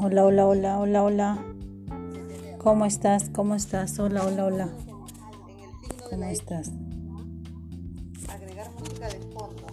Hola, hola, hola, hola, hola. ¿Cómo estás? ¿Cómo estás? Hola, hola, hola. ¿Cómo estás? Agregar música de fondo.